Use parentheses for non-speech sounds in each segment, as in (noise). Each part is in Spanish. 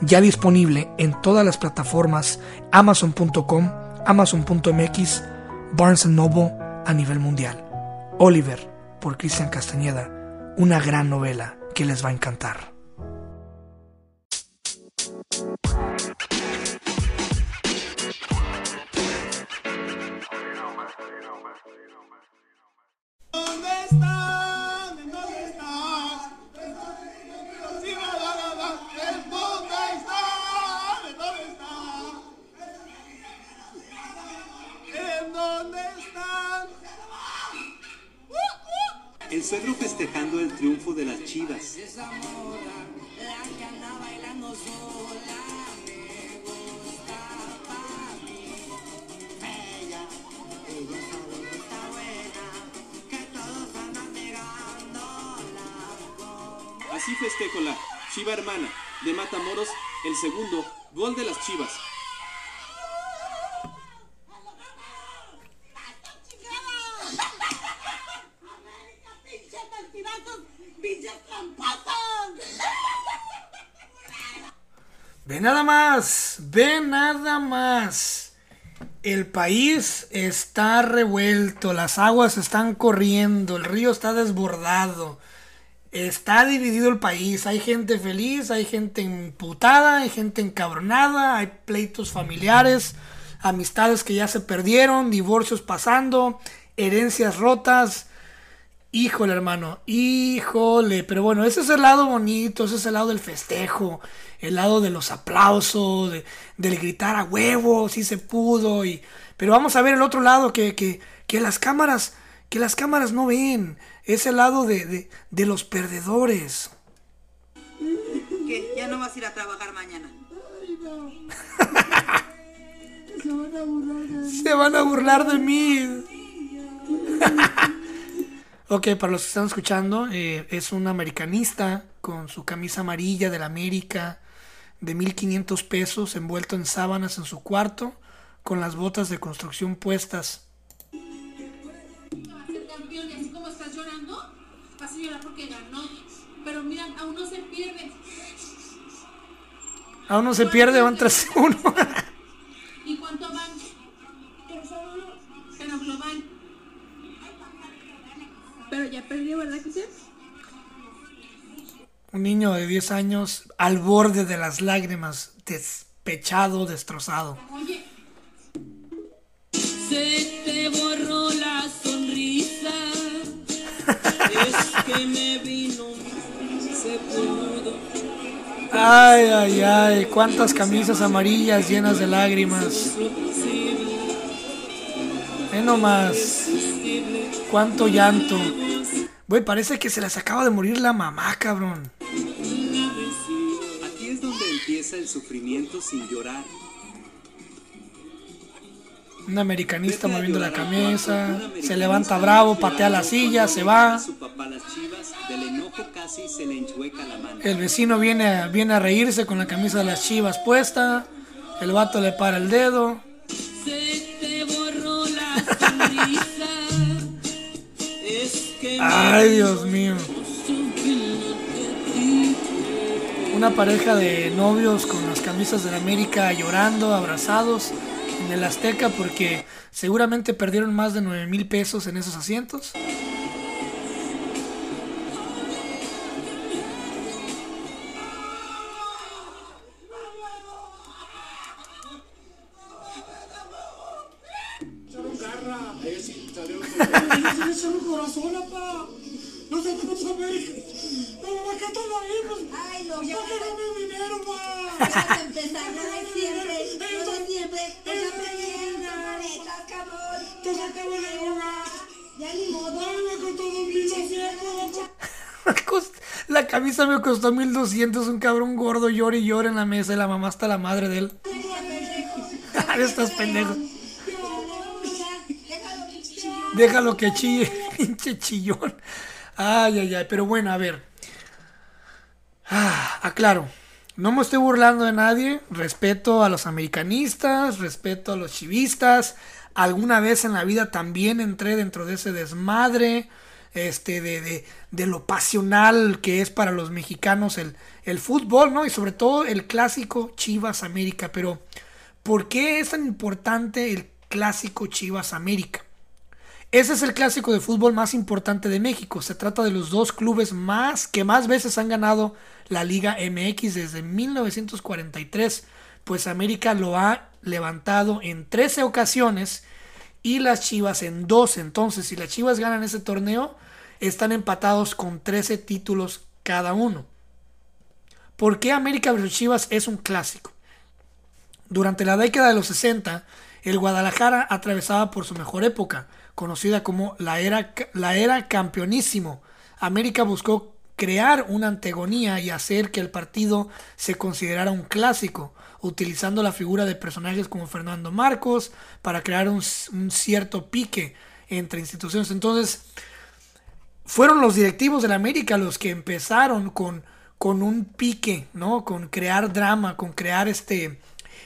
ya disponible en todas las plataformas amazon.com, amazon.mx, Barnes Noble a nivel mundial. Oliver, por Cristian Castañeda, una gran novela que les va a encantar. El suegro festejando el triunfo de las chivas. Así festejo la Chiva hermana de Matamoros, el segundo gol de las chivas. Nada más, ve nada más. El país está revuelto, las aguas están corriendo, el río está desbordado. Está dividido el país, hay gente feliz, hay gente imputada, hay gente encabronada, hay pleitos familiares, amistades que ya se perdieron, divorcios pasando, herencias rotas. Híjole, hermano, híjole, pero bueno, ese es el lado bonito, ese es el lado del festejo, el lado de los aplausos, de, del gritar a huevo, si se pudo, y, pero vamos a ver el otro lado que, que, que las cámaras, que las cámaras no ven, es el lado de, de, de los perdedores. ¿Qué? ¿Ya no vas a ir a trabajar mañana? (laughs) Se van a burlar de mí. (laughs) ok, para los que están escuchando, eh, es un americanista con su camisa amarilla de la América de 1500 pesos envuelto en sábanas en su cuarto con las botas de construcción puestas. ser campeón y así como estás llorando, vas a llorar porque ganó. Pero mira, aún no se pierde. Aún no se pierde, van 3-1. (laughs) ¿Y cuánto van? Pero global. Pero ya perdió, ¿verdad sí? Un niño de 10 años al borde de las lágrimas, despechado, destrozado. Oye, Se te borró la sonrisa. (laughs) Es que me vino, se pudo. Ay, ay, ay, cuántas camisas amarillas llenas de lágrimas. Ve nomás. Cuánto llanto. Güey, parece que se les acaba de morir la mamá, cabrón. Aquí es donde empieza el sufrimiento sin llorar. Un americanista moviendo la camisa. Se levanta bravo, patea la silla, se va. Su papá las chivas, del enojo casi se le enchueca la mano. El vecino viene, a- viene a reírse con la camisa de las chivas puesta. El vato le para el dedo. Ay, Dios mío. Una pareja de novios con las camisas de la América llorando, abrazados en el Azteca porque seguramente perdieron más de 9 mil pesos en esos asientos. Ay, no, ya. Vas a empezar, no de siempre, no de siempre. Pues ya aprendiendo, manetas, cabrón. Ya ni modo. (laughs) Cost- La camisa me costó 1200, un cabrón gordo llora y llora en la mesa y la mamá está la madre de él. Ya (laughs) Estás pendejo. Déjalo que chille, (laughs) pinche chillón. Ay, ay, ay. Pero bueno, a ver. Ah, aclaro. No me estoy burlando de nadie. Respeto a los americanistas, respeto a los chivistas. Alguna vez en la vida también entré dentro de ese desmadre. Este, de, de, de lo pasional que es para los mexicanos el, el fútbol, ¿no? Y sobre todo el clásico Chivas América. Pero, ¿por qué es tan importante el clásico Chivas América? Ese es el clásico de fútbol más importante de México. Se trata de los dos clubes más que más veces han ganado la Liga MX desde 1943, pues América lo ha levantado en 13 ocasiones y las Chivas en 12. Entonces, si las Chivas ganan ese torneo, están empatados con 13 títulos cada uno. ¿Por qué América vs Chivas es un clásico? Durante la década de los 60, el Guadalajara atravesaba por su mejor época, conocida como la era, la era campeonísimo. América buscó crear una antagonía y hacer que el partido se considerara un clásico, utilizando la figura de personajes como Fernando Marcos para crear un, un cierto pique entre instituciones. Entonces, fueron los directivos de la América los que empezaron con, con un pique, ¿no? Con crear drama, con crear este,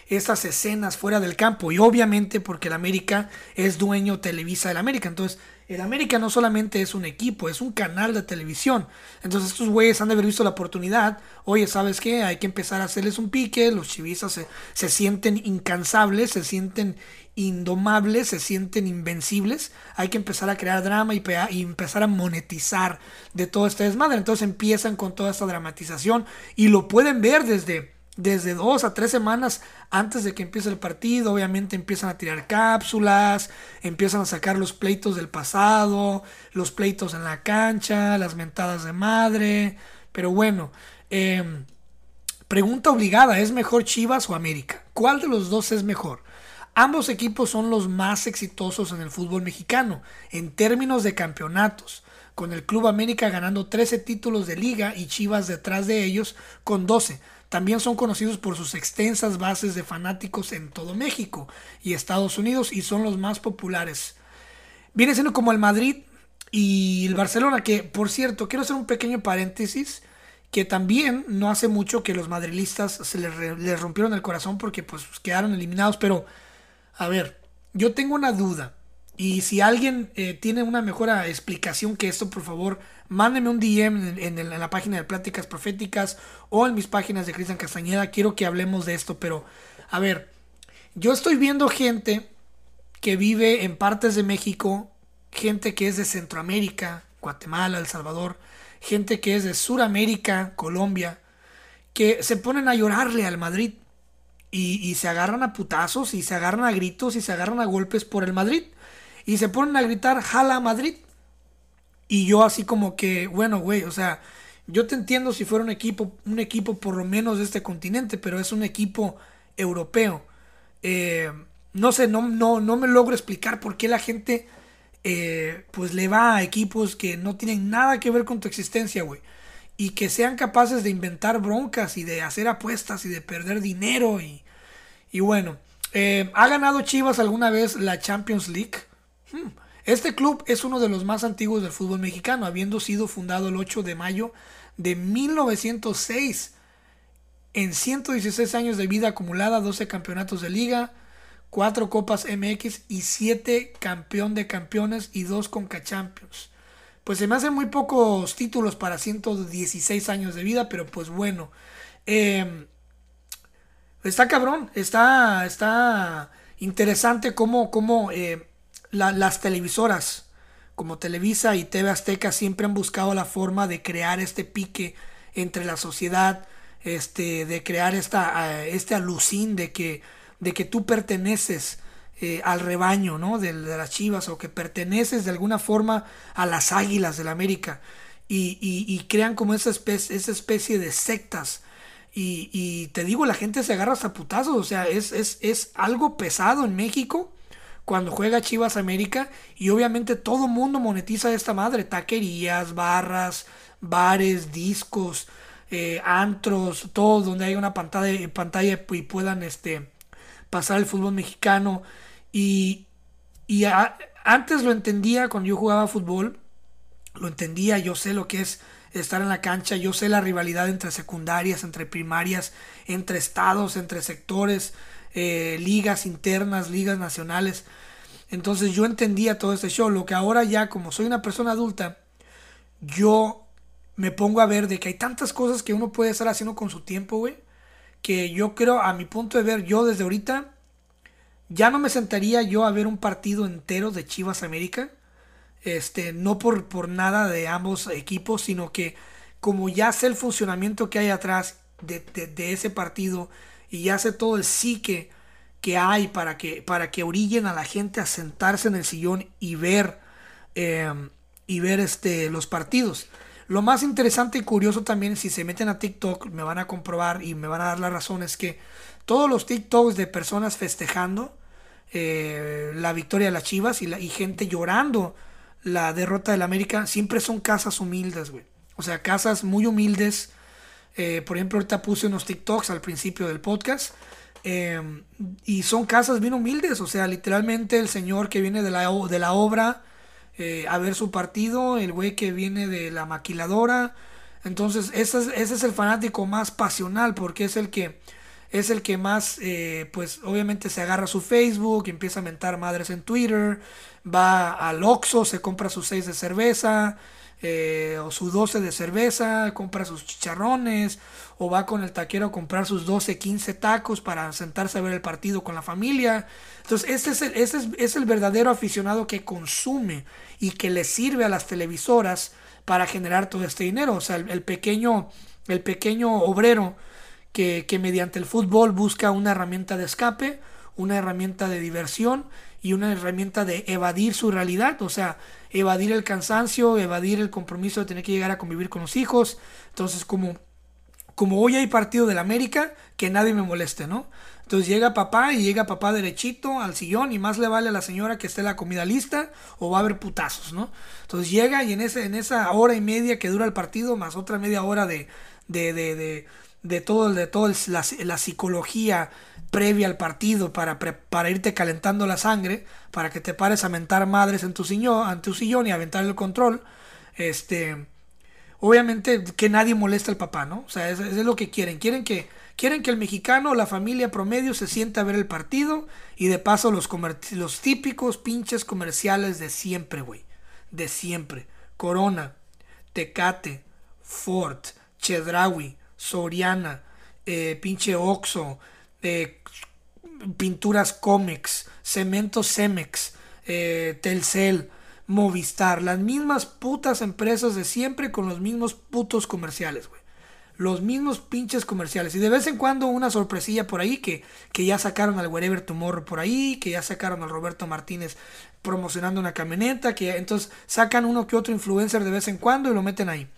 estas escenas fuera del campo. Y obviamente porque el América es dueño Televisa del América. Entonces, el América no solamente es un equipo, es un canal de televisión. Entonces, estos güeyes han de haber visto la oportunidad. Oye, ¿sabes qué? Hay que empezar a hacerles un pique. Los chivistas se, se sienten incansables, se sienten indomables, se sienten invencibles. Hay que empezar a crear drama y, y empezar a monetizar de todo este desmadre. Entonces empiezan con toda esta dramatización y lo pueden ver desde, desde dos a tres semanas antes de que empiece el partido. Obviamente empiezan a tirar cápsulas, empiezan a sacar los pleitos del pasado, los pleitos en la cancha, las mentadas de madre. Pero bueno, em, Pregunta obligada, ¿es mejor Chivas o América? ¿Cuál de los dos es mejor? Ambos equipos son los más exitosos en el fútbol mexicano en términos de campeonatos, con el Club América ganando 13 títulos de liga y Chivas detrás de ellos con 12. También son conocidos por sus extensas bases de fanáticos en todo México y Estados Unidos y son los más populares. Viene siendo como el Madrid y el Barcelona, que por cierto, quiero hacer un pequeño paréntesis, que también no hace mucho que los madrilistas se les, rompieron el corazón porque pues quedaron eliminados, pero a ver, yo tengo una duda. Y si alguien eh, tiene una mejor explicación que esto, por favor, mándeme un DM en la página de Pláticas Proféticas o en mis páginas de Cristian Castañeda. Quiero que hablemos de esto, pero a ver, yo estoy viendo gente que vive en partes de México, gente que es de Centroamérica, Guatemala, El Salvador, gente que es de Suramérica, Colombia, que se ponen a llorarle al Madrid y, y se agarran a putazos y se agarran a gritos y se agarran a golpes por el Madrid y se ponen a gritar jala Madrid y yo así como que bueno güey o sea yo te entiendo si fuera un equipo un equipo por lo menos de este continente pero es un equipo europeo Eh, no sé no no no me logro explicar por qué la gente eh, pues le va a equipos que no tienen nada que ver con tu existencia güey y que sean capaces de inventar broncas y de hacer apuestas y de perder dinero y, y bueno, eh, ¿ha ganado Chivas alguna vez la Champions League? Hmm. Este club es uno de los más antiguos del fútbol mexicano, habiendo sido fundado el 8 de mayo de 1906. En 116 años de vida acumulada, 12 campeonatos de liga, 4 copas MX y 7 campeón de campeones y 2 Conca Champions. Pues se me hacen muy pocos títulos para 116 años de vida, pero pues bueno. Eh, está cabrón, está, está interesante cómo, cómo eh, la- las televisoras como Televisa y TV Azteca siempre han buscado la forma de crear este pique entre la sociedad, este, de crear esta, este alucín de que, de que tú perteneces eh, al rebaño, ¿no? De, de las chivas o que perteneces de alguna forma a las águilas del América y, y- crean como esa especie, esa especie de sectas. Y, y te digo, la gente se agarra hasta putazos, o sea, es, es, es algo pesado en México cuando juega Chivas América y obviamente todo mundo monetiza esta madre, taquerías, barras, bares, discos, eh, antros, todo donde hay una pantalla, pantalla y puedan este pasar el fútbol mexicano. Y, y antes lo entendía cuando yo jugaba fútbol, lo entendía, yo sé lo que es estar en la cancha, yo sé la rivalidad entre secundarias, entre primarias, entre estados, entre sectores, eh, ligas internas, ligas nacionales. Entonces yo entendía todo este show, lo que ahora ya como soy una persona adulta, yo me pongo a ver de que hay tantas cosas que uno puede estar haciendo con su tiempo, güey, que yo creo, a mi punto de ver, yo desde ahorita, ya no me sentaría yo a ver un partido entero de Chivas América. Este, no por, por nada de ambos equipos, sino que como ya sé el funcionamiento que hay atrás de- de ese partido y sé todo el psique que hay para que, para que orillen a la gente a sentarse en el sillón y ver, eh, y ver este, los partidos. Lo más interesante y curioso también, si se meten a TikTok, me van a comprobar y me van a dar la razón, es que todos los TikToks de personas festejando eh, la victoria de las Chivas y, la, y gente llorando la derrota del América, siempre son casas humildes, güey. O sea, casas muy humildes. Eh, por ejemplo, ahorita puse unos TikToks al principio del podcast. eh, y son casas bien humildes. O sea, literalmente el señor que viene de la, de la obra eh, a ver su partido, el güey que viene de la maquiladora. Entonces, ese es, ese es el fanático más pasional porque es el que es el que más, eh, pues obviamente se agarra su Facebook, empieza a mentar madres en Twitter, va al Oxxo, se compra sus 6 de cerveza, eh, o su 12 de cerveza, compra sus chicharrones, o va con el taquero a comprar sus 12, 15 tacos para sentarse a ver el partido con la familia. Entonces, ese es el, ese es, es el verdadero aficionado que consume y que le sirve a las televisoras para generar todo este dinero. O sea, el, el pequeño, el pequeño obrero que, que mediante el fútbol busca una herramienta de escape, una herramienta de diversión y una herramienta de evadir su realidad, o sea, evadir el cansancio, evadir el compromiso de tener que llegar a convivir con los hijos. Entonces, como, como hoy hay partido del América, que nadie me moleste, ¿no? Entonces llega papá y llega papá derechito al sillón y más le vale a la señora que esté la comida lista o va a haber putazos, ¿no? Entonces llega y en, ese, en esa hora y media que dura el partido, más otra media hora de, de, de, de, de todo, de todo la, la psicología previa al partido para, para irte calentando la sangre, para que te pares a mentar madres en tu sillón, en tu sillón y aventar el control, este obviamente que nadie moleste al papá, ¿no? O sea, eso, es lo que quieren. Quieren que, quieren que el mexicano, la familia promedio, se sienta a ver el partido y de paso los, los típicos pinches comerciales de siempre, güey. De siempre. Corona, Tecate, Ford, Chedraui, Soriana, eh, pinche Oxo, eh, pinturas Comex, Cemento Cemex, eh, Telcel, Movistar, las mismas putas empresas de siempre con los mismos putos comerciales, güey. Los mismos pinches comerciales. Y de vez en cuando una sorpresilla por ahí que, que ya sacaron al Wherever Tomorrow por ahí, que ya sacaron al Roberto Martínez promocionando una camioneta, que entonces sacan uno que otro influencer de vez en cuando y lo meten ahí.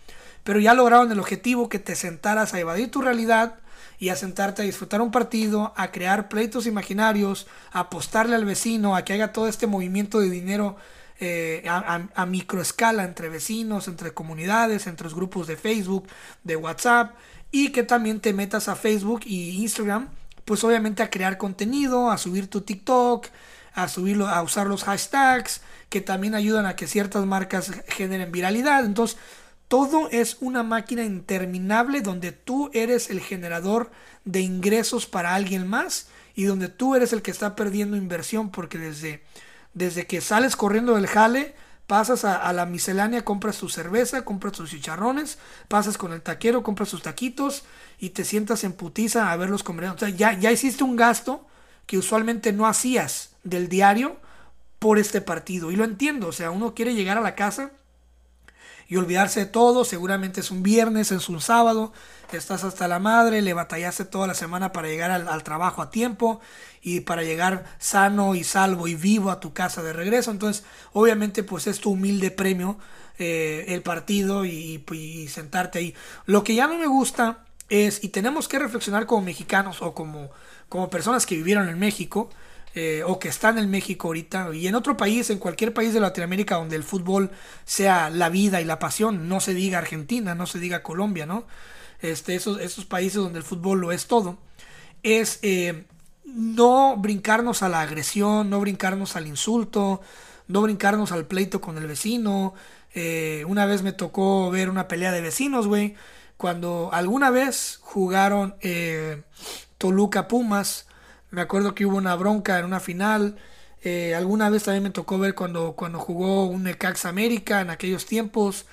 Pero ya lograron el objetivo que te sentaras a evadir tu realidad y a sentarte a disfrutar un partido, a crear pleitos imaginarios, a apostarle al vecino, a que haga todo este movimiento de dinero eh, a, a- a microescala entre vecinos, entre comunidades, entre los grupos de Facebook, de WhatsApp y que también te metas a Facebook y Instagram, pues obviamente a crear contenido, a subir tu TikTok, a subirlo, a usar los hashtags que también ayudan a que ciertas marcas generen viralidad. Entonces, todo es una máquina interminable donde tú eres el generador de ingresos para alguien más y donde tú eres el que está perdiendo inversión porque desde, desde que sales corriendo del jale, pasas a, la miscelánea, compras tu cerveza, compras tus chicharrones, pasas con el taquero, compras tus taquitos y te sientas en putiza a ver los comerciales. O sea, ya, ya hiciste un gasto que usualmente no hacías del diario por este partido. Y lo entiendo, o sea, uno quiere llegar a la casa y olvidarse de todo. Seguramente es un viernes, es un sábado, estás hasta la madre, le batallaste toda la semana para llegar al, trabajo a tiempo y para llegar sano y salvo y vivo a tu casa de regreso. Entonces, obviamente, pues es tu humilde premio eh, el partido y, y sentarte ahí. Lo que ya no me gusta es, y tenemos que reflexionar como mexicanos o como, como personas que vivieron en México, eh, o que están en México ahorita y en otro país, en cualquier país de Latinoamérica donde el fútbol sea la vida y la pasión, no se diga Argentina, no se diga Colombia, ¿no? Este, esos, países donde el fútbol lo es todo, es, eh, no brincarnos a la agresión, no brincarnos al insulto, no brincarnos al pleito con el vecino. Eh, una vez me tocó ver una pelea de vecinos, güey. Cuando alguna vez jugaron Toluca Pumas, me acuerdo que hubo una bronca en una final. Eh, alguna vez también me tocó ver cuando, cuando jugó un Necax América en aquellos tiempos.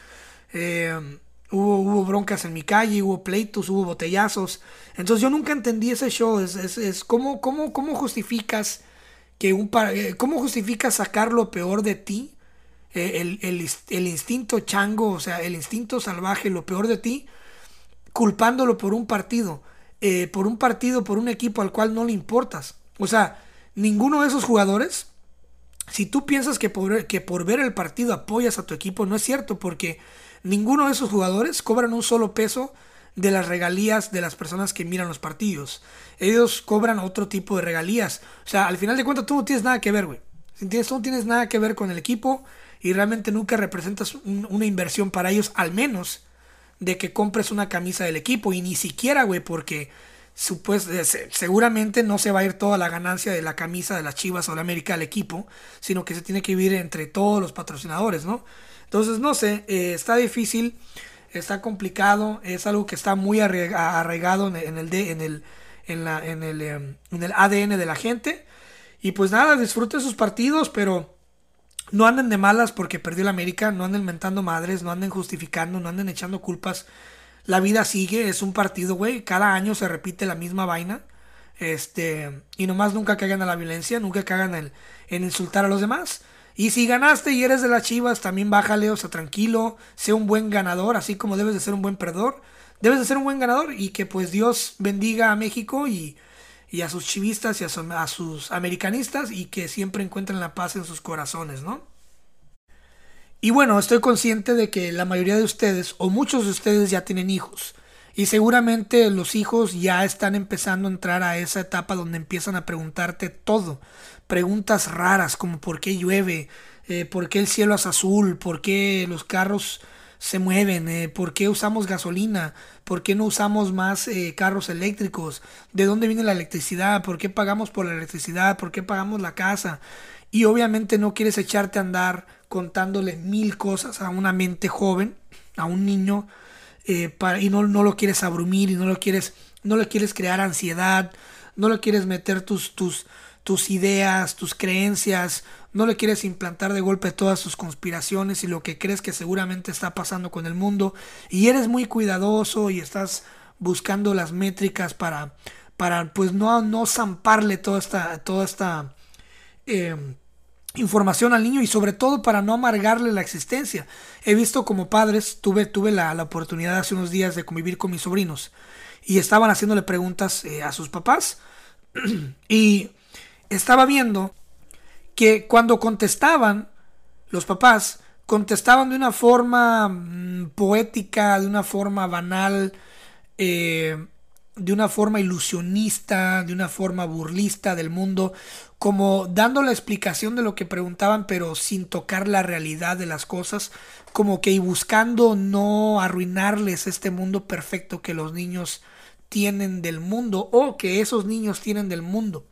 hubo, hubo broncas en mi calle, hubo pleitos, hubo botellazos. Entonces yo nunca entendí ese show. Es, es, es ¿cómo, cómo, cómo justificas que un cómo justificas sacar lo peor de ti? El, el, el, instinto chango, o sea, el instinto salvaje, lo peor de ti, culpándolo por un partido, eh, por un partido, por un equipo al cual no le importas. O sea, ninguno de esos jugadores, si tú piensas que por, que por ver el partido apoyas a tu equipo, no es cierto, porque ninguno de esos jugadores cobran un solo peso de las regalías de las personas que miran los partidos. Ellos cobran otro tipo de regalías. O sea, al final de cuentas tú no tienes nada que ver, güey. Tú no tienes nada que ver con el equipo y realmente nunca representas una inversión para ellos, al menos de que compres una camisa del equipo. Y ni siquiera, güey, porque seguramente no se va a ir toda la ganancia de la camisa de las Chivas o la América al equipo, sino que se tiene que vivir entre todos los patrocinadores, ¿no? Entonces, no sé, eh, está difícil está complicado, es algo que está muy arraigado en el, en el, en la, en el, em, en el ADN de la gente. Y pues nada, disfruten sus partidos, pero no anden de malas porque perdió la América, no anden mentando madres, no anden justificando, no anden echando culpas. La vida sigue, es un partido, güey. Cada año se repite la misma vaina. Este, y nomás nunca caigan a la violencia, nunca caigan en, en insultar a los demás. Y si ganaste y eres de las Chivas, también bájale, o sea, tranquilo, sé un buen ganador, así como debes de ser un buen perdedor. Debes de ser un buen ganador y que pues Dios bendiga a México y, a sus chivistas y a, a, sus americanistas y que siempre encuentren la paz en sus corazones, ¿no? Y bueno, estoy consciente de que la mayoría de ustedes o muchos de ustedes ya tienen hijos. Y seguramente los hijos ya están empezando a entrar a esa etapa donde empiezan a preguntarte todo preguntas raras como por qué llueve, eh, por qué el cielo es azul, por qué los carros se mueven, eh, por qué usamos gasolina, por qué no usamos más eh, carros eléctricos, de dónde viene la electricidad, por qué pagamos por la electricidad, por qué pagamos la casa. Y obviamente no quieres echarte a andar contándole mil cosas a una mente joven, a un niño, para, y no, no, lo quieres abrumir y no lo quieres, no le quieres crear ansiedad, no le quieres meter tus, tus, tus ideas, tus creencias, no le quieres implantar de golpe todas tus conspiraciones y lo que crees que seguramente está pasando con el mundo y eres muy cuidadoso y estás buscando las métricas para, para pues no, no zamparle toda esta, toda esta em, información al niño y sobre todo para no amargarle la existencia. He visto como padres, tuve, tuve la, oportunidad hace unos días de convivir con mis sobrinos y estaban haciéndole preguntas eh, a sus papás (clears throat) y estaba viendo que cuando contestaban, los papás contestaban de una forma mm, poética, de una forma banal, eh, de una forma ilusionista, de una forma burlista del mundo, como dando la explicación de lo que preguntaban, pero sin tocar la realidad de las cosas, como que y buscando no arruinarles este mundo perfecto que los niños tienen del mundo o que esos niños tienen del mundo.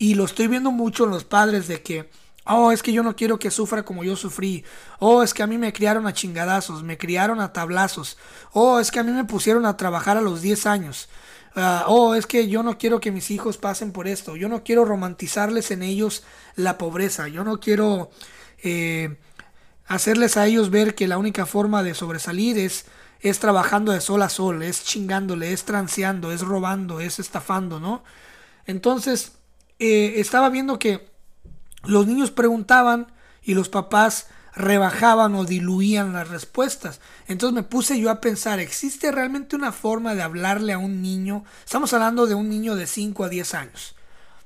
Y lo estoy viendo mucho en los padres de que, oh, es que yo no quiero que sufra como yo sufrí. Oh, es que a mí me criaron a chingadazos, me criaron a tablazos. Oh, es que a mí me pusieron a trabajar a los 10 años. Ah, oh, es que yo no quiero que mis hijos pasen por esto. Yo no quiero romantizarles en ellos la pobreza. Yo no quiero eh, hacerles a ellos ver que la única forma de sobresalir es, es trabajando de sol a sol, es chingándole, es transeando, es robando, es estafando, ¿no? Entonces, eh, estaba viendo que los niños preguntaban y los papás rebajaban o diluían las respuestas. Entonces me puse yo a pensar, ¿existe realmente una forma de hablarle a un niño? Estamos hablando de un niño de 5 a 10 años.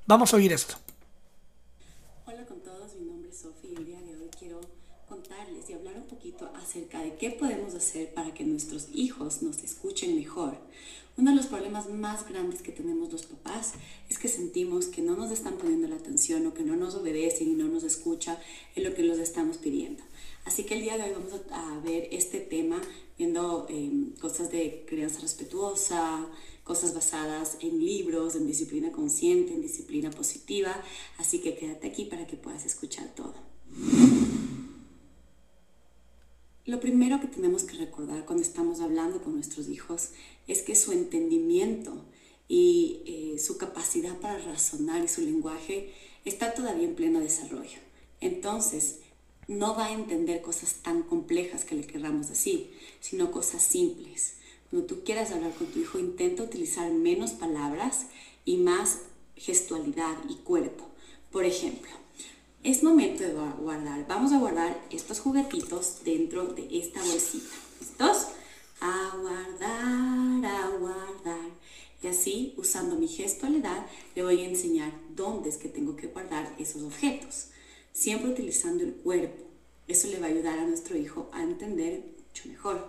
Vamos a oír esto. Hola con todos, mi nombre es Sofía y el día de hoy quiero contarles y hablar un poquito acerca de qué podemos hacer para que nuestros hijos nos escuchen mejor. Uno de los problemas más grandes que tenemos los papás es que sentimos que no nos están poniendo la atención o que no nos obedecen y no nos escuchan en lo que los estamos pidiendo. Así que el día de hoy vamos a ver este tema viendo em, cosas de crianza respetuosa, cosas basadas en libros, en disciplina consciente, en disciplina positiva, así que quédate aquí para que puedas escuchar todo. Lo primero que tenemos que recordar cuando estamos hablando con nuestros hijos es que su entendimiento y eh, su capacidad para razonar y su lenguaje está todavía en pleno desarrollo. Entonces, no va a entender cosas tan complejas que le querramos decir, sino cosas simples. Cuando tú quieras hablar con tu hijo, intenta utilizar menos palabras y más gestualidad y cuerpo. Por ejemplo, es momento de guardar. Vamos a guardar estos juguetitos dentro de esta bolsita. ¿Listos? A guardar, a guardar. Y así, usando mi gestualidad, le voy a enseñar dónde es que tengo que guardar esos objetos. Siempre utilizando el cuerpo. Eso le va a ayudar a nuestro hijo a entender mucho mejor.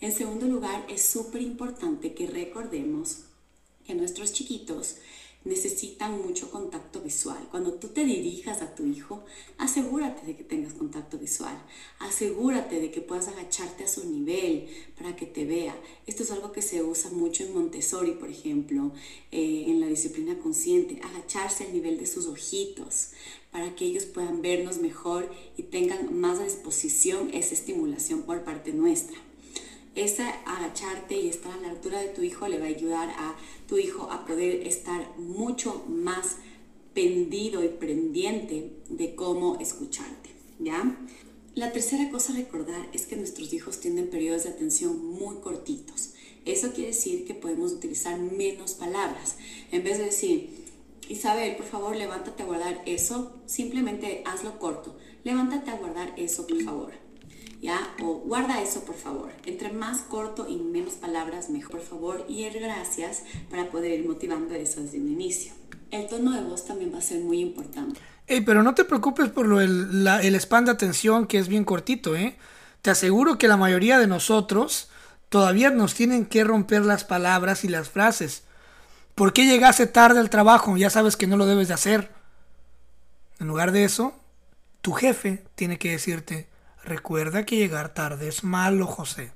En segundo lugar, es súper importante que recordemos que nuestros chiquitos necesitan mucho contacto visual. Cuando tú te dirijas a tu hijo, asegúrate de que tengas contacto visual. Asegúrate de que puedas agacharte a su nivel para que te vea. Esto es algo que se usa mucho en Montessori, por ejemplo, eh, en la disciplina consciente. Agacharse al nivel de sus ojitos para que ellos puedan vernos mejor y tengan más a disposición esa estimulación por parte nuestra ese agacharte y estar a la altura de tu hijo le va a ayudar a tu hijo a poder estar mucho más pendido y pendiente de cómo escucharte, ¿ya? La tercera cosa a recordar es que nuestros hijos tienen periodos de atención muy cortitos. Eso quiere decir que podemos utilizar menos palabras. En vez de decir, Isabel, por favor, levántate a guardar eso, simplemente hazlo corto. Levántate a guardar eso, por favor. ¿Ya? O guarda eso, por favor. Entre más corto y menos palabras, mejor, por favor. Y el gracias para poder ir motivando eso desde un inicio. El tono de voz también va a ser muy importante. Hey, pero no te preocupes por lo el, el spam de atención que es bien cortito, ¿eh? Te aseguro que la mayoría de nosotros todavía nos tienen que romper las palabras y las frases. ¿Por qué llegaste tarde al trabajo? Ya sabes que no lo debes de hacer. En lugar de eso, tu jefe tiene que decirte, Recuerda que llegar tarde es malo, José.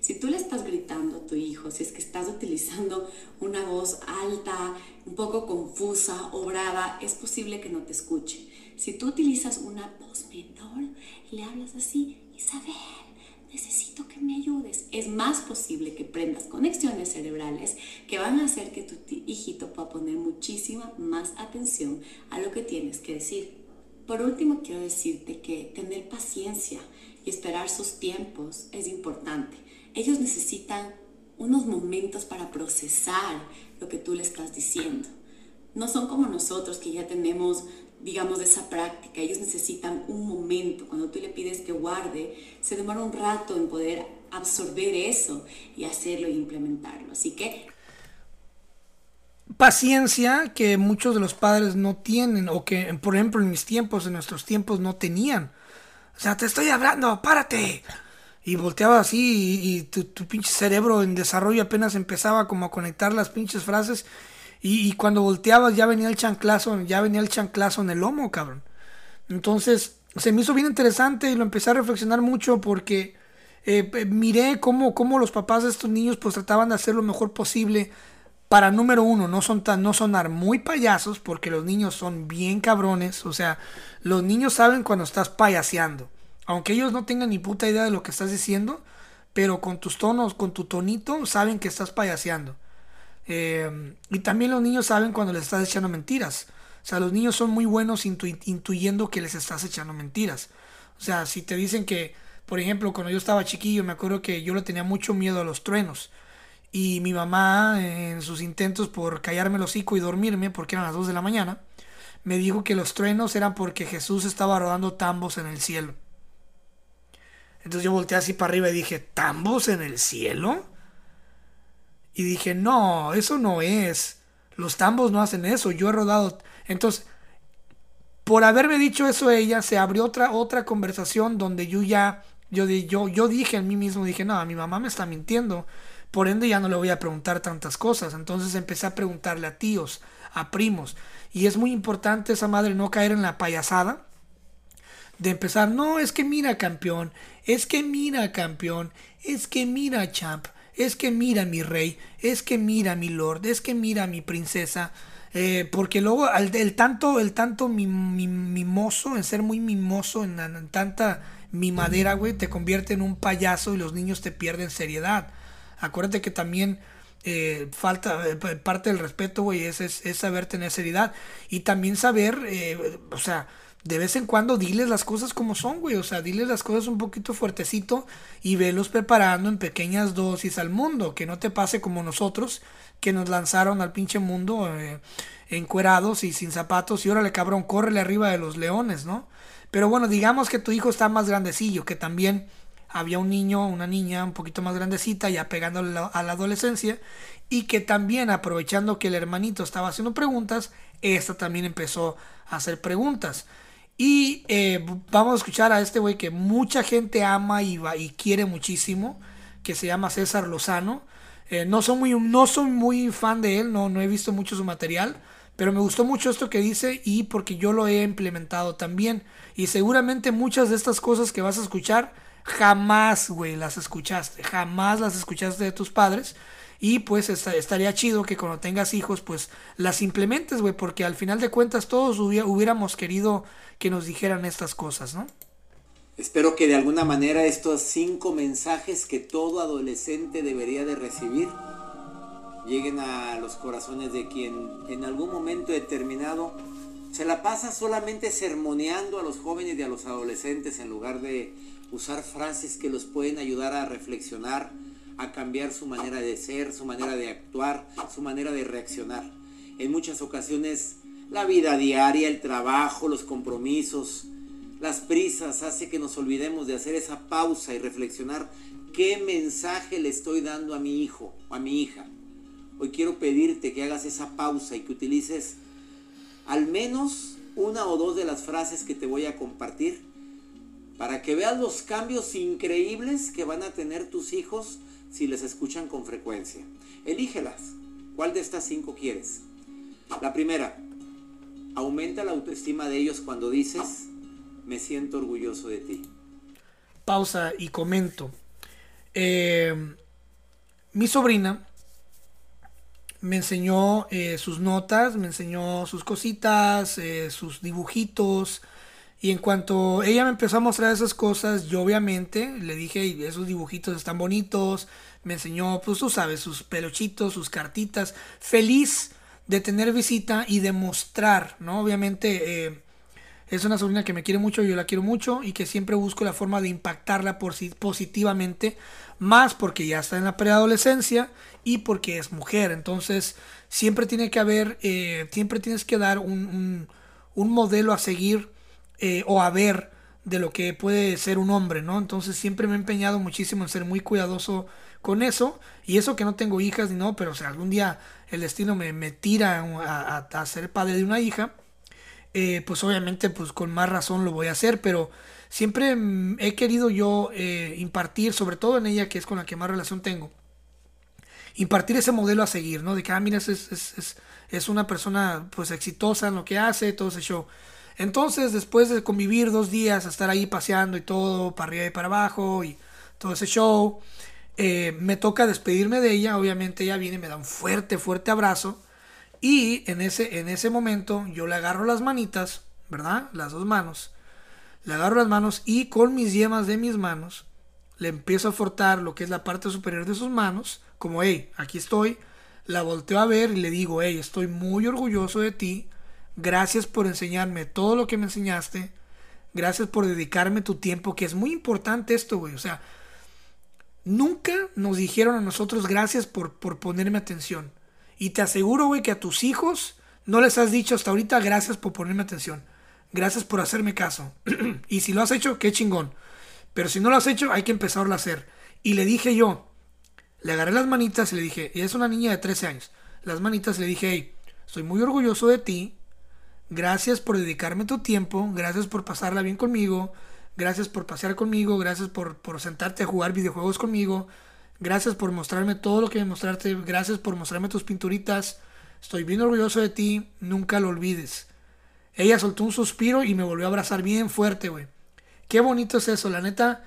Si tú le estás gritando a tu hijo, si es que estás utilizando una voz alta, un poco confusa o brava, es posible que no te escuche. Si tú utilizas una voz menor y le hablas así, Isabel, necesito que me ayudes, es más posible que prendas conexiones cerebrales que van a hacer que tu hijito pueda poner muchísima más atención a lo que tienes que decir. Por último, quiero decirte que tener paciencia y esperar sus tiempos es importante. Ellos necesitan unos momentos para procesar lo que tú le estás diciendo. No son como nosotros que ya tenemos, digamos, esa práctica. Ellos necesitan un momento. Cuando tú le pides que guarde, se demora un rato en poder absorber eso y hacerlo e implementarlo. Así que paciencia que muchos de los padres no tienen o que, por ejemplo, en mis tiempos, en nuestros tiempos, no tenían. O sea, te estoy hablando, párate. Y volteaba así y, tu, pinche cerebro en desarrollo apenas empezaba como a conectar las pinches frases. Y, cuando volteabas ya venía el chanclazo, ya venía el chanclazo en el lomo, cabrón. Entonces, se me hizo bien interesante y lo empecé a reflexionar mucho porque eh, miré cómo, cómo los papás de estos niños pues trataban de hacer lo mejor posible para número uno, no, son tan, no sonar muy payasos, porque los niños son bien cabrones. O sea, los niños saben cuando estás payaseando. Aunque ellos no tengan ni puta idea de lo que estás diciendo, pero con tus tonos, con tu tonito, saben que estás payaseando. Eh, y también los niños saben cuando les estás echando mentiras. O sea, los niños son muy buenos intuyendo que les estás echando mentiras. O sea, si te dicen que, por ejemplo, cuando yo estaba chiquillo, me acuerdo que yo le tenía mucho miedo a los truenos. Y mi mamá, en sus intentos por callarme el hocico y dormirme, porque eran las 2 de la mañana, me dijo que los truenos eran porque Jesús estaba rodando tambos en el cielo. Entonces yo volteé así para arriba y dije, ¿tambos en el cielo? Y dije, no, eso no es. Los tambos no hacen eso. Yo he rodado. Entonces, por haberme dicho eso ella, se abrió otra, otra conversación donde yo ya, yo, yo, yo dije en mí mismo, dije, no, mi mamá me está mintiendo. Por ende ya no le voy a preguntar tantas cosas. Entonces empecé a preguntarle a tíos, a primos. Y es muy importante esa madre no caer en la payasada. De empezar, no, es que mira campeón, es que mira campeón, es que mira champ, es que mira mi rey, es que mira mi lord, es que mira mi princesa. Eh, porque luego el, tanto, el tanto mi- mi- mimoso, en ser muy mimoso, en, en tanta mimadera, güey, te convierte en un payaso y los niños te pierden seriedad. Acuérdate que también eh, falta eh, parte del respeto, güey, es, es, saber tener seriedad y también saber, eh, o sea, de vez en cuando diles las cosas como son, güey, o sea, diles las cosas un poquito fuertecito y velos preparando en pequeñas dosis al mundo, que no te pase como nosotros, que nos lanzaron al pinche mundo encuerados y sin zapatos y órale cabrón, córrele arriba de los leones, ¿no? Pero bueno, digamos que tu hijo está más grandecillo, que también había un niño, una niña un poquito más grandecita, ya pegándole la- a la adolescencia, y que también aprovechando que el hermanito estaba haciendo preguntas, esta también empezó a hacer preguntas. Y eh, vamos a escuchar a este güey que mucha gente ama y, va, y quiere muchísimo, que se llama César Lozano. Eh, no, soy muy, no soy muy fan de él, no, no he visto mucho su material, pero me gustó mucho esto que dice y porque yo lo he implementado también. Y seguramente muchas de estas cosas que vas a escuchar, jamás, güey, las escuchaste, jamás las escuchaste de tus padres. Y pues esta- estaría chido que cuando tengas hijos, pues las implementes, güey, porque al final de cuentas todos hubi- hubiéramos querido que nos dijeran estas cosas, ¿no? Espero que de alguna manera estos cinco mensajes que todo adolescente debería de recibir lleguen a los corazones de quien en algún momento determinado se la pasa solamente sermoneando a los jóvenes y a los adolescentes en lugar de usar frases que los pueden ayudar a reflexionar, a cambiar su manera de ser, su manera de actuar, su manera de reaccionar. En muchas ocasiones la vida diaria, el trabajo, los compromisos, las prisas hace que nos olvidemos de hacer esa pausa y reflexionar qué mensaje le estoy dando a mi hijo o a mi hija. Hoy quiero pedirte que hagas esa pausa y que utilices al menos una o dos de las frases que te voy a compartir para que veas los cambios increíbles que van a tener tus hijos si les escuchan con frecuencia. Elígelas. ¿Cuál de estas cinco quieres? La primera, aumenta la autoestima de ellos cuando dices, me siento orgulloso de ti. pausa y comento. Eh, mi sobrina me enseñó eh, sus notas, me enseñó sus cositas, eh, sus dibujitos. Y en cuanto ella me empezó a mostrar esas cosas, yo obviamente le dije, "Ey, esos dibujitos están bonitos. Me enseñó, pues tú sabes, sus peluchitos, sus cartitas. Feliz de tener visita y de mostrar, ¿no? Obviamente eh, es una sobrina que me quiere mucho, yo la quiero mucho y que siempre busco la forma de impactarla por si- positivamente, más porque ya está en la preadolescencia y porque es mujer. Entonces siempre tiene que haber, eh, siempre tienes que dar un, un- un modelo a seguir eh, o a ver de lo que puede ser un hombre, ¿no? Entonces siempre me he empeñado muchísimo en ser muy cuidadoso con eso y eso que no tengo hijas ni no, pero o sea, algún día el destino me, me tira a, a- a ser padre de una hija eh, pues obviamente pues con más razón lo voy a hacer, pero siempre mm, he querido yo eh, impartir, sobre todo en ella que es con la que más relación tengo, impartir ese modelo a seguir, ¿no? De que, ah, mira, es, es, es, es- una persona pues exitosa en lo que hace, todo ese show. Entonces, después de convivir dos días, estar ahí paseando y todo, para arriba y para abajo y todo ese show, eh, me toca despedirme de ella, obviamente ella viene y me da un fuerte, fuerte abrazo. Y en ese, en ese momento yo le agarro las manitas, ¿verdad? Las dos manos. Le agarro las manos y con mis yemas de mis manos le empiezo a frotar lo que es la parte superior de sus manos. Como, hey, aquí estoy. La volteo a ver y le digo, hey, estoy muy orgulloso de ti. Gracias por enseñarme todo lo que me enseñaste. Gracias por dedicarme tu tiempo, que es muy importante esto, güey. O sea, nunca nos dijeron a nosotros gracias por, por ponerme atención. Y te aseguro, güey, que a tus hijos no les has dicho hasta ahorita gracias por ponerme atención. Gracias por hacerme caso. (clears throat) y si lo has hecho, qué chingón. Pero si no lo has hecho, hay que empezarlo a hacer. Y le dije yo, le agarré las manitas y le dije, y es una niña de 13 años, las manitas le dije, hey, estoy muy orgulloso de ti. Gracias por dedicarme tu tiempo, gracias por pasarla bien conmigo, gracias por pasear conmigo, gracias por, por sentarte a jugar videojuegos conmigo, gracias por mostrarme todo lo que me mostraste, gracias por mostrarme tus pinturitas, estoy bien orgulloso de ti, nunca lo olvides. Ella soltó un suspiro y me volvió a abrazar bien fuerte, güey. Qué bonito es eso, la neta.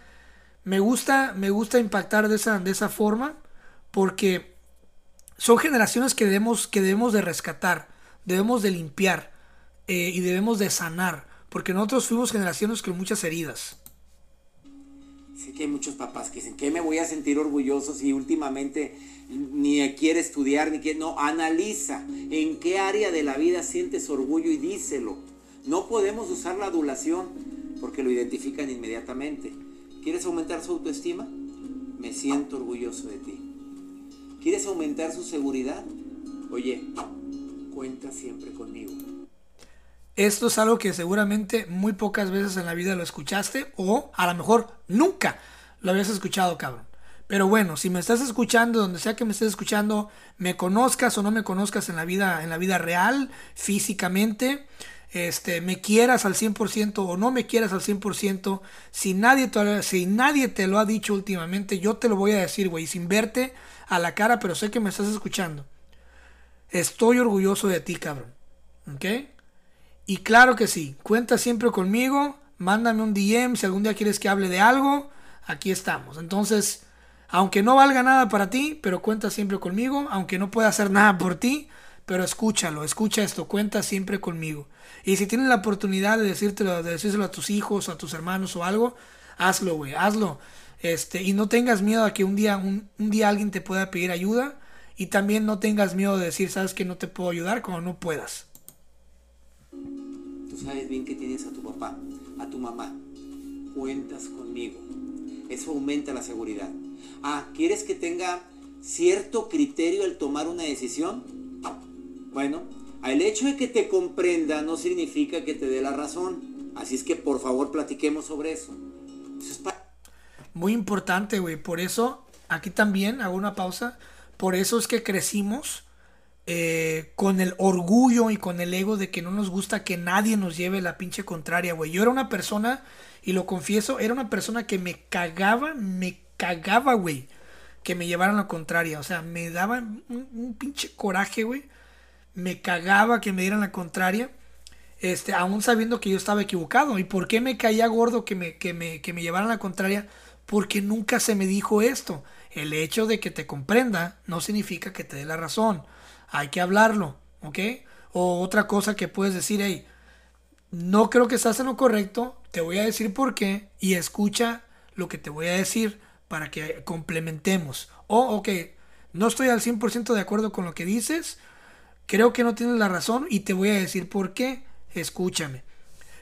Me gusta, me gusta impactar de esa, de esa forma porque son generaciones que debemos, que debemos de rescatar, debemos de limpiar eh, y debemos de sanar, porque nosotros fuimos generaciones con muchas heridas. Sé que hay muchos papás que dicen que me voy a sentir orgulloso si últimamente ni quiere estudiar, ni quiere... No, analiza en qué área de la vida sientes orgullo y díselo. No podemos usar la adulación porque lo identifican inmediatamente. ¿Quieres aumentar su autoestima? Me siento orgulloso de ti. ¿Quieres aumentar su seguridad? Oye, cuenta siempre conmigo. Esto es algo que seguramente muy pocas veces en la vida lo escuchaste o a lo mejor nunca lo habías escuchado, cabrón. Pero bueno, si me estás escuchando, donde sea que me estés escuchando, me conozcas o no me conozcas en la vida, en la vida real, físicamente, este, me quieras al 100% o no me quieras al 100%, si nadie, si nadie te lo ha dicho últimamente, yo te lo voy a decir, güey, sin verte a la cara, pero sé que me estás escuchando. Estoy orgulloso de ti, cabrón. ¿Ok? Y claro que sí, cuenta siempre conmigo, mándame un DM si algún día quieres que hable de algo, aquí estamos. Entonces, aunque no valga nada para ti, pero cuenta siempre conmigo, aunque no pueda hacer nada por ti, pero escúchalo, escucha esto, cuenta siempre conmigo. Y si tienes la oportunidad de decírtelo, de decírselo a tus hijos, a tus hermanos o algo, hazlo, güey, hazlo. Este, y no tengas miedo a que un día, un, un día alguien te pueda pedir ayuda. Y también no tengas miedo de decir, sabes que no te puedo ayudar cuando no puedas sabes bien que tienes a tu papá, a tu mamá. Cuentas conmigo. Eso aumenta la seguridad. Ah, ¿quieres que tenga cierto criterio al tomar una decisión? Bueno, el hecho de que te comprenda no significa que te dé la razón. Así es que por favor platiquemos sobre eso. Muy importante, güey. Por eso, aquí también hago una pausa. Por eso es que crecimos eh, con el orgullo y con el ego de que no nos gusta que nadie nos lleve la pinche contraria, güey. Yo era una persona, y lo confieso, era una persona que me cagaba, me cagaba, güey, que me llevaran la contraria. O sea, me daba un, pinche coraje, güey. Me cagaba que me dieran la contraria. Este, aún sabiendo que yo estaba equivocado. ¿Y por qué me caía gordo que me, que me, que me llevaran la contraria? Porque nunca se me dijo esto. El hecho de que te comprenda no significa que te dé la razón hay que hablarlo, ¿ok? O otra cosa que puedes decir, hey, no creo que estás en lo correcto, te voy a decir por qué y escucha lo que te voy a decir para que complementemos. O, ok, no estoy al 100% de acuerdo con lo que dices, creo que no tienes la razón y te voy a decir por qué, escúchame.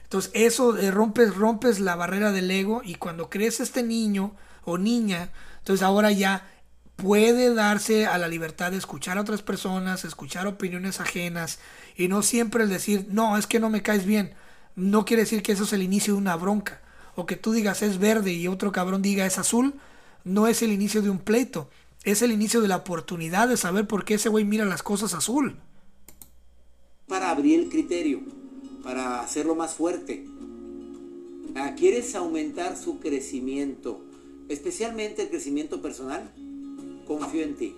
Entonces eso eh, rompes, rompes la barrera del ego y cuando crees este niño o niña, entonces ahora ya puede darse a la libertad de escuchar a otras personas, escuchar opiniones ajenas y no siempre el decir, no, es que no me caes bien. No quiere decir que eso es el inicio de una bronca. O que tú digas es verde y otro cabrón diga es azul, no es el inicio de un pleito. Es el inicio de la oportunidad de saber por qué ese güey mira las cosas azul. Para abrir el criterio, para hacerlo más fuerte. Ah, ¿Quieres aumentar su crecimiento? Especialmente el crecimiento personal confío en ti.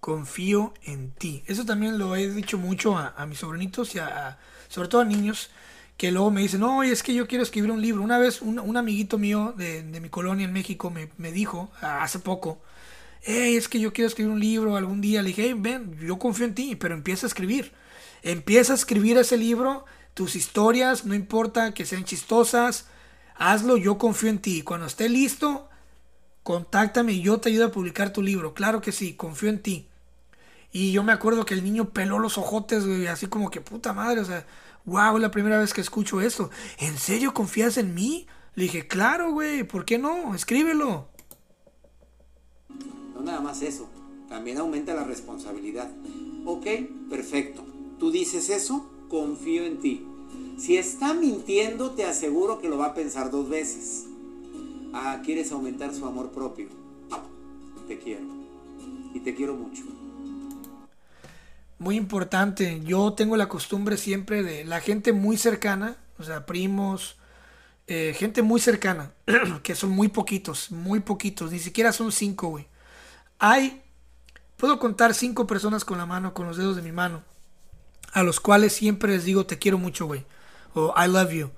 Confío en ti. Eso también lo he dicho mucho a, mis sobrinitos y a, sobre todo a niños que luego me dicen, no, es que yo quiero escribir un libro. Una vez un, amiguito mío de, mi colonia en México me, dijo, hace poco, es que yo quiero escribir un libro algún día. Le dije, ven, yo confío en ti, pero empieza a escribir. Empieza a escribir ese libro, tus historias, no importa que sean chistosas, hazlo, yo confío en ti. Cuando esté listo, contáctame y yo te ayudo a publicar tu libro. Claro que sí, confío en ti. Y yo me acuerdo que el niño peló los ojotes, güey, así como que puta madre, o sea, wow, es la primera vez que escucho esto. ¿En serio confías en mí? Le dije, claro, güey, ¿por qué no? Escríbelo. No nada más eso, también aumenta la responsabilidad. Ok, perfecto. Tú dices eso, confío en ti. Si está mintiendo, te aseguro que lo va a pensar dos veces. Ah, quieres aumentar su amor propio. Te quiero. Y te quiero mucho. Muy importante. Yo tengo la costumbre siempre de la gente muy cercana, o sea, primos, eh, gente muy cercana, (clears throat) que son muy poquitos, muy poquitos, ni siquiera son cinco, güey. Hay, puedo contar cinco personas con la mano, con los dedos de mi mano, a los cuales siempre les digo te quiero mucho, güey, o I love you.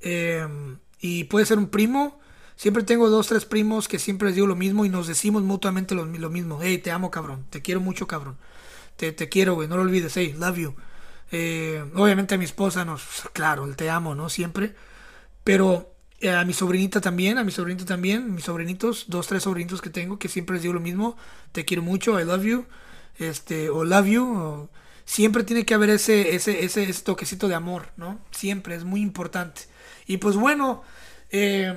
Em, y puede ser un primo, Siempre tengo dos, tres primos que siempre les digo lo mismo y nos decimos mutuamente lo, mismo. Hey, te amo, cabrón. Te quiero mucho, cabrón. Te, te quiero, güey. No lo olvides. Hey, love you. Eh, obviamente a mi esposa, nos, claro, el te amo, ¿no? Siempre. Pero eh, a mi sobrinita también, a mi sobrinito también, mis sobrinitos, dos, tres sobrinitos que tengo, que siempre les digo lo mismo. Te quiero mucho, I love you. Este, o love you. siempre tiene que haber ese, ese, ese, ese toquecito de amor, ¿no? Siempre, es muy importante. Y pues bueno, eh,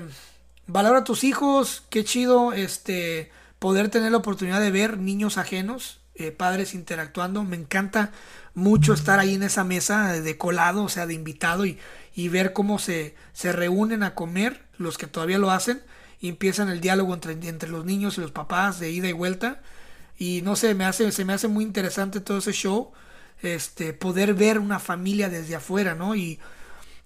valora a tus hijos, qué chido este poder tener la oportunidad de ver niños ajenos, eh, padres interactuando. Me encanta mucho estar ahí en esa mesa de colado, o sea, de invitado y, y ver cómo se, se reúnen a comer los que todavía lo hacen y empiezan el diálogo entre, entre los niños y los papás de ida y vuelta. Y no sé, me hace, se me hace muy interesante todo ese show. Este, poder ver una familia desde afuera, ¿no?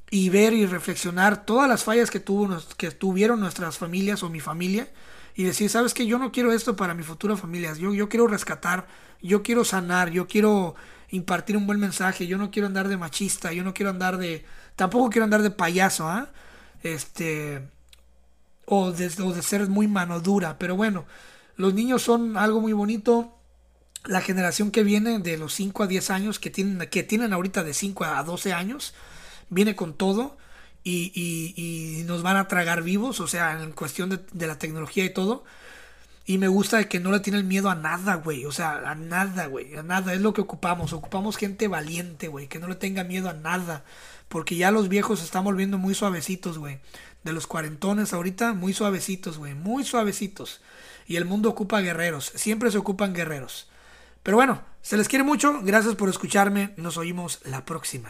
Y ver y reflexionar todas las fallas que, tuvo, que tuvieron nuestras familias o mi familia y decir, sabes que yo no quiero esto para mi futura familia, yo, yo quiero rescatar, yo quiero sanar, yo quiero impartir un buen mensaje, yo no quiero andar de machista, yo no quiero andar de, tampoco quiero andar de payaso, ¿ah? Este, o de, o de ser muy mano dura, pero bueno, los niños son algo muy bonito, la generación que viene de los 5 a 10 años, que tienen, que tienen ahorita de 5 a 12 años, viene con todo y, y- nos van a tragar vivos, o sea, en cuestión de, de la tecnología y todo. Y me gusta que no le tienen miedo a nada, güey. O sea, a nada, güey. A nada. Es lo que ocupamos. Ocupamos gente valiente, güey. Que no le tenga miedo a nada. Porque ya los viejos se están volviendo muy suavecitos, güey. De los cuarentones ahorita, muy suavecitos, güey. Muy suavecitos. Y el mundo ocupa guerreros. Siempre se ocupan guerreros. Pero bueno, se les quiere mucho. Gracias por escucharme. Nos oímos la próxima.